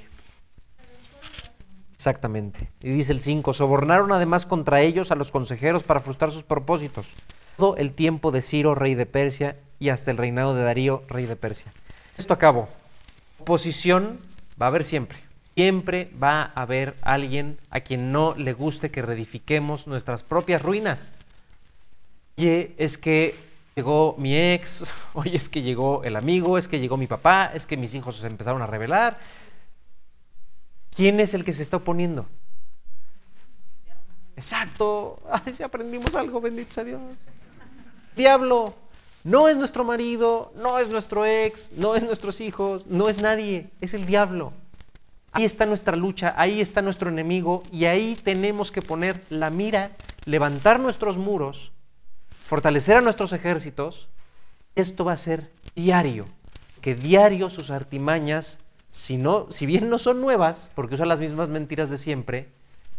Exactamente. Y dice el 5, sobornaron además contra ellos a los consejeros para frustrar sus propósitos. Todo el tiempo de Ciro, rey de Persia, y hasta el reinado de Darío, rey de Persia. Esto acabó. Oposición va a haber siempre. Siempre va a haber alguien a quien no le guste que reedifiquemos nuestras propias ruinas. Oye, es que llegó mi ex, oye, es que llegó el amigo, es que llegó mi papá, es que mis hijos se empezaron a rebelar. ¿Quién es el que se está oponiendo? Exacto. Ay, si aprendimos algo, bendito sea Dios. Diablo no es nuestro marido, no es nuestro ex, no es nuestros hijos, no es nadie, es el diablo. Ahí está nuestra lucha, ahí está nuestro enemigo y ahí tenemos que poner la mira, levantar nuestros muros, fortalecer a nuestros ejércitos. Esto va a ser diario, que diario sus artimañas, si, si bien no son nuevas, porque usan las mismas mentiras de siempre,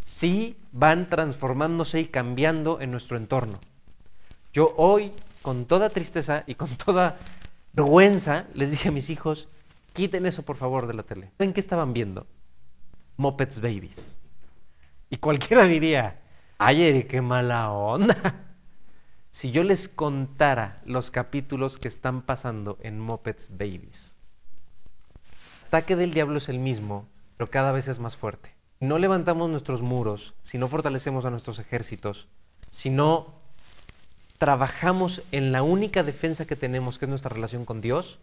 sí van transformándose y cambiando en nuestro entorno. Yo hoy, con toda tristeza y con toda vergüenza, les dije a mis hijos, quiten eso por favor de la tele. ¿Ven qué estaban viendo? Muppets Babies. Y cualquiera diría, ay, qué mala onda. Si yo les contara los capítulos que están pasando en Muppets Babies, ataque del diablo es el mismo, pero cada vez es más fuerte. No levantamos nuestros muros, si no fortalecemos a nuestros ejércitos, si no trabajamos en la única defensa que tenemos, que es nuestra relación con Dios,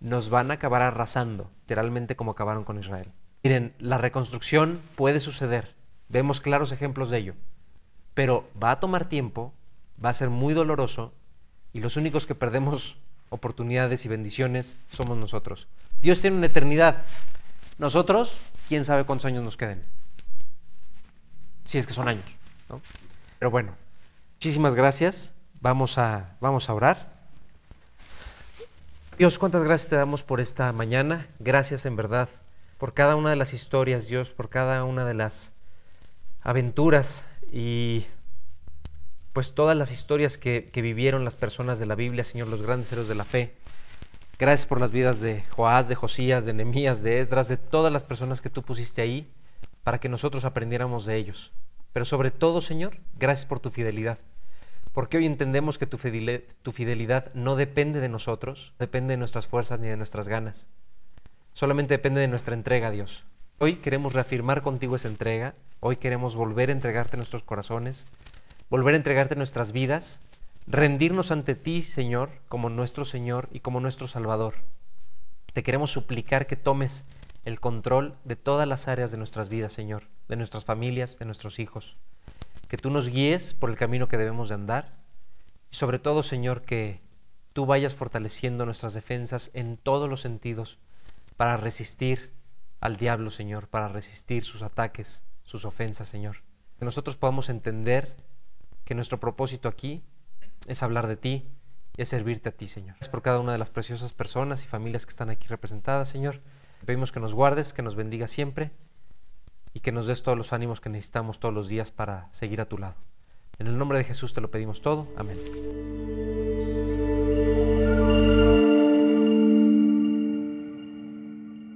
nos van a acabar arrasando, literalmente como acabaron con Israel. Miren, la reconstrucción puede suceder, vemos claros ejemplos de ello, pero va a tomar tiempo, va a ser muy doloroso y los únicos que perdemos oportunidades y bendiciones somos nosotros. Dios tiene una eternidad. Nosotros, quién sabe cuántos años nos queden. Si es que son años, ¿no? Pero bueno, muchísimas gracias. Vamos a, vamos a orar. Dios, cuántas gracias te damos por esta mañana. Gracias en verdad por cada una de las historias, Dios, por cada una de las aventuras y pues todas las historias que, que vivieron las personas de la Biblia, Señor, los grandes héroes de la fe. Gracias por las vidas de Joás, de Josías, de Nehemías, de Esdras, de todas las personas que tú pusiste ahí para que nosotros aprendiéramos de ellos. Pero sobre todo, Señor, gracias por tu fidelidad porque hoy entendemos que tu fidelidad no depende de nosotros, depende de nuestras fuerzas ni de nuestras ganas. Solamente depende de nuestra entrega a Dios. Hoy queremos reafirmar contigo esa entrega, hoy queremos volver a entregarte nuestros corazones, volver a entregarte nuestras vidas, rendirnos ante ti, Señor, como nuestro Señor y como nuestro Salvador. Te queremos suplicar que tomes el control de todas las áreas de nuestras vidas, Señor, de nuestras familias, de nuestros hijos que tú nos guíes por el camino que debemos de andar y sobre todo, Señor, que tú vayas fortaleciendo nuestras defensas en todos los sentidos para resistir al diablo, Señor, para resistir sus ataques, sus ofensas, Señor. Que nosotros podamos entender que nuestro propósito aquí es hablar de ti, es servirte a ti, Señor. Es por cada una de las preciosas personas y familias que están aquí representadas, Señor. Pedimos que nos guardes, que nos bendiga siempre y que nos des todos los ánimos que necesitamos todos los días para seguir a tu lado. En el nombre de Jesús te lo pedimos todo. Amén.